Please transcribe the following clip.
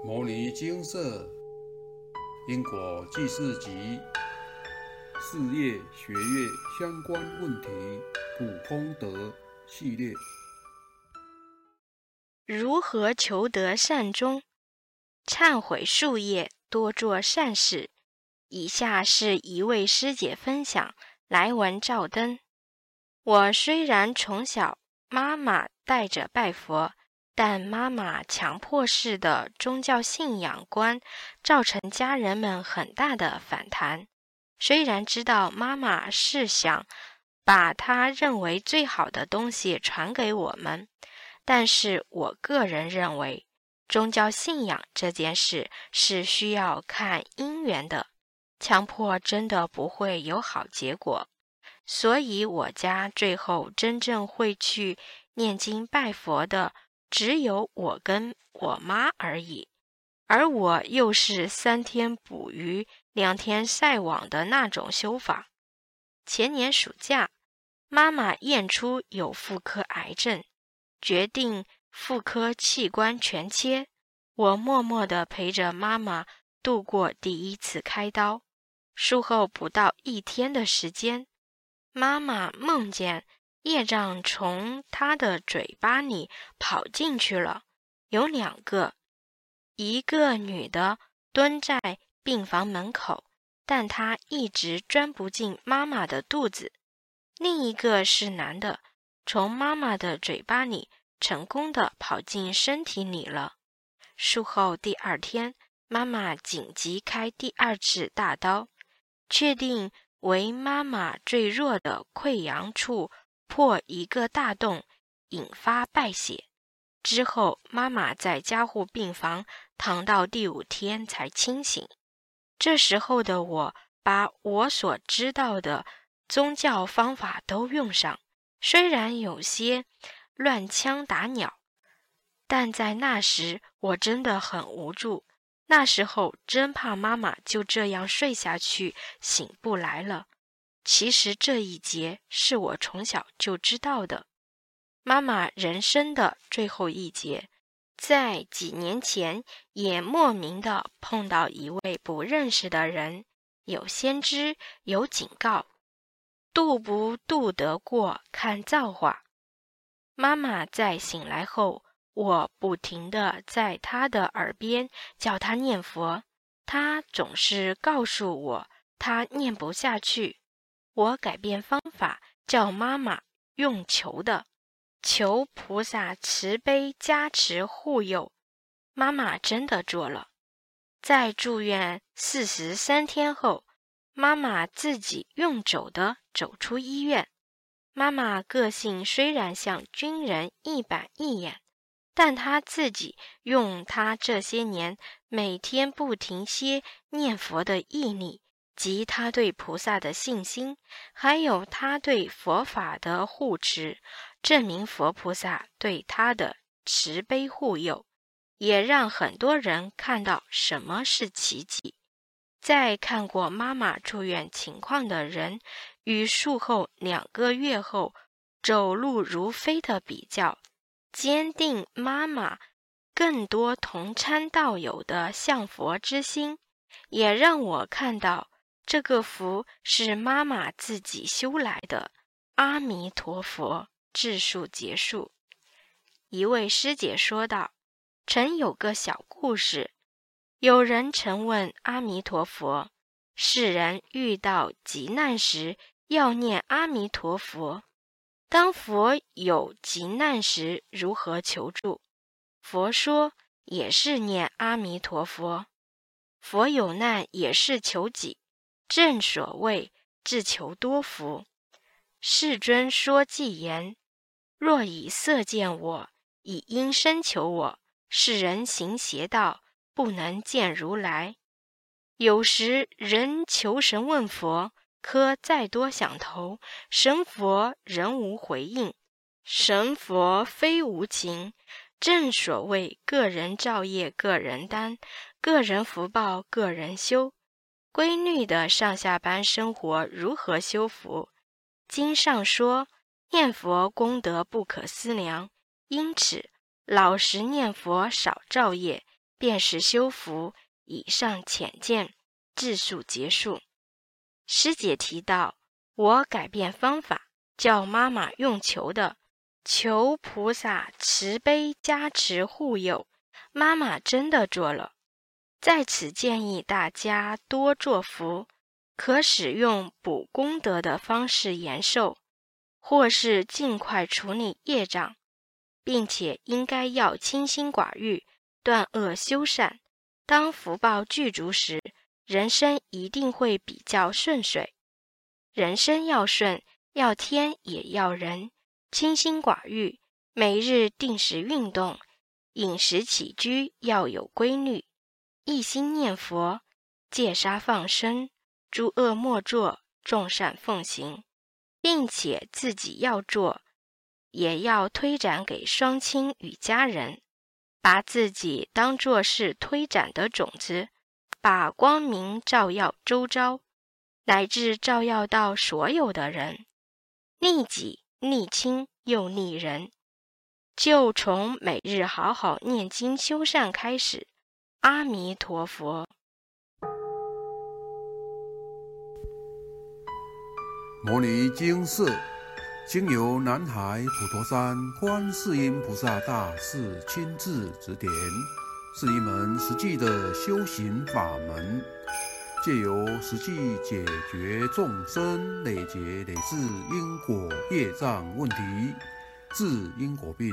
《摩尼金色因果记事集》事业学业相关问题普通德系列。如何求得善终？忏悔树业，多做善事。以下是一位师姐分享：来文照灯。我虽然从小妈妈带着拜佛。但妈妈强迫式的宗教信仰观，造成家人们很大的反弹。虽然知道妈妈是想把她认为最好的东西传给我们，但是我个人认为，宗教信仰这件事是需要看因缘的，强迫真的不会有好结果。所以，我家最后真正会去念经拜佛的。只有我跟我妈而已，而我又是三天捕鱼两天晒网的那种修法。前年暑假，妈妈验出有妇科癌症，决定妇科器官全切。我默默地陪着妈妈度过第一次开刀。术后不到一天的时间，妈妈梦见。业障从他的嘴巴里跑进去了，有两个，一个女的蹲在病房门口，但她一直钻不进妈妈的肚子；另一个是男的，从妈妈的嘴巴里成功的跑进身体里了。术后第二天，妈妈紧急开第二次大刀，确定为妈妈最弱的溃疡处。破一个大洞，引发败血。之后，妈妈在加护病房躺到第五天才清醒。这时候的我，把我所知道的宗教方法都用上，虽然有些乱枪打鸟，但在那时我真的很无助。那时候真怕妈妈就这样睡下去，醒不来了。其实这一节是我从小就知道的，妈妈人生的最后一节，在几年前也莫名的碰到一位不认识的人，有先知，有警告，渡不渡得过看造化。妈妈在醒来后，我不停的在她的耳边叫她念佛，她总是告诉我她念不下去。我改变方法，叫妈妈用求的，求菩萨慈悲加持护佑。妈妈真的做了，在住院四十三天后，妈妈自己用走的走出医院。妈妈个性虽然像军人一板一眼，但她自己用她这些年每天不停歇念佛的毅力。及他对菩萨的信心，还有他对佛法的护持，证明佛菩萨对他的慈悲护佑，也让很多人看到什么是奇迹。在看过妈妈住院情况的人与术后两个月后走路如飞的比较，坚定妈妈更多同参道友的向佛之心，也让我看到。这个福是妈妈自己修来的。阿弥陀佛，智述结束。一位师姐说道：“曾有个小故事，有人曾问阿弥陀佛：世人遇到急难时要念阿弥陀佛，当佛有急难时如何求助？佛说也是念阿弥陀佛。佛有难也是求己。”正所谓自求多福。世尊说偈言：“若以色见我，以因身求我，是人行邪道，不能见如来。”有时人求神问佛，可再多想头，神佛仍无回应。神佛非无情。正所谓个人造业，个人担；个人福报，个人修。规律的上下班生活如何修福？经上说，念佛功德不可思量，因此老实念佛，少造业，便是修福。以上浅见，自述结束。师姐提到，我改变方法，叫妈妈用求的，求菩萨慈悲加持护佑。妈妈真的做了。在此建议大家多做福，可使用补功德的方式延寿，或是尽快处理业障，并且应该要清心寡欲，断恶修善。当福报具足时，人生一定会比较顺遂。人生要顺，要天也要人，清心寡欲，每日定时运动，饮食起居要有规律，一心念佛，戒杀放生，诸恶莫作，众善奉行，并且自己要做，也要推展给双亲与家人。把自己当作是推展的种子，把光明照耀周遭，乃至照耀到所有的人，利己、利亲又利人。就从每日好好念经修善开始。阿弥陀佛。摩尼经寺。经由南海普陀山观世音菩萨大士亲自指点，是一门实际的修行法门，借由实际解决众生累劫累世因果业障问题，治因果病，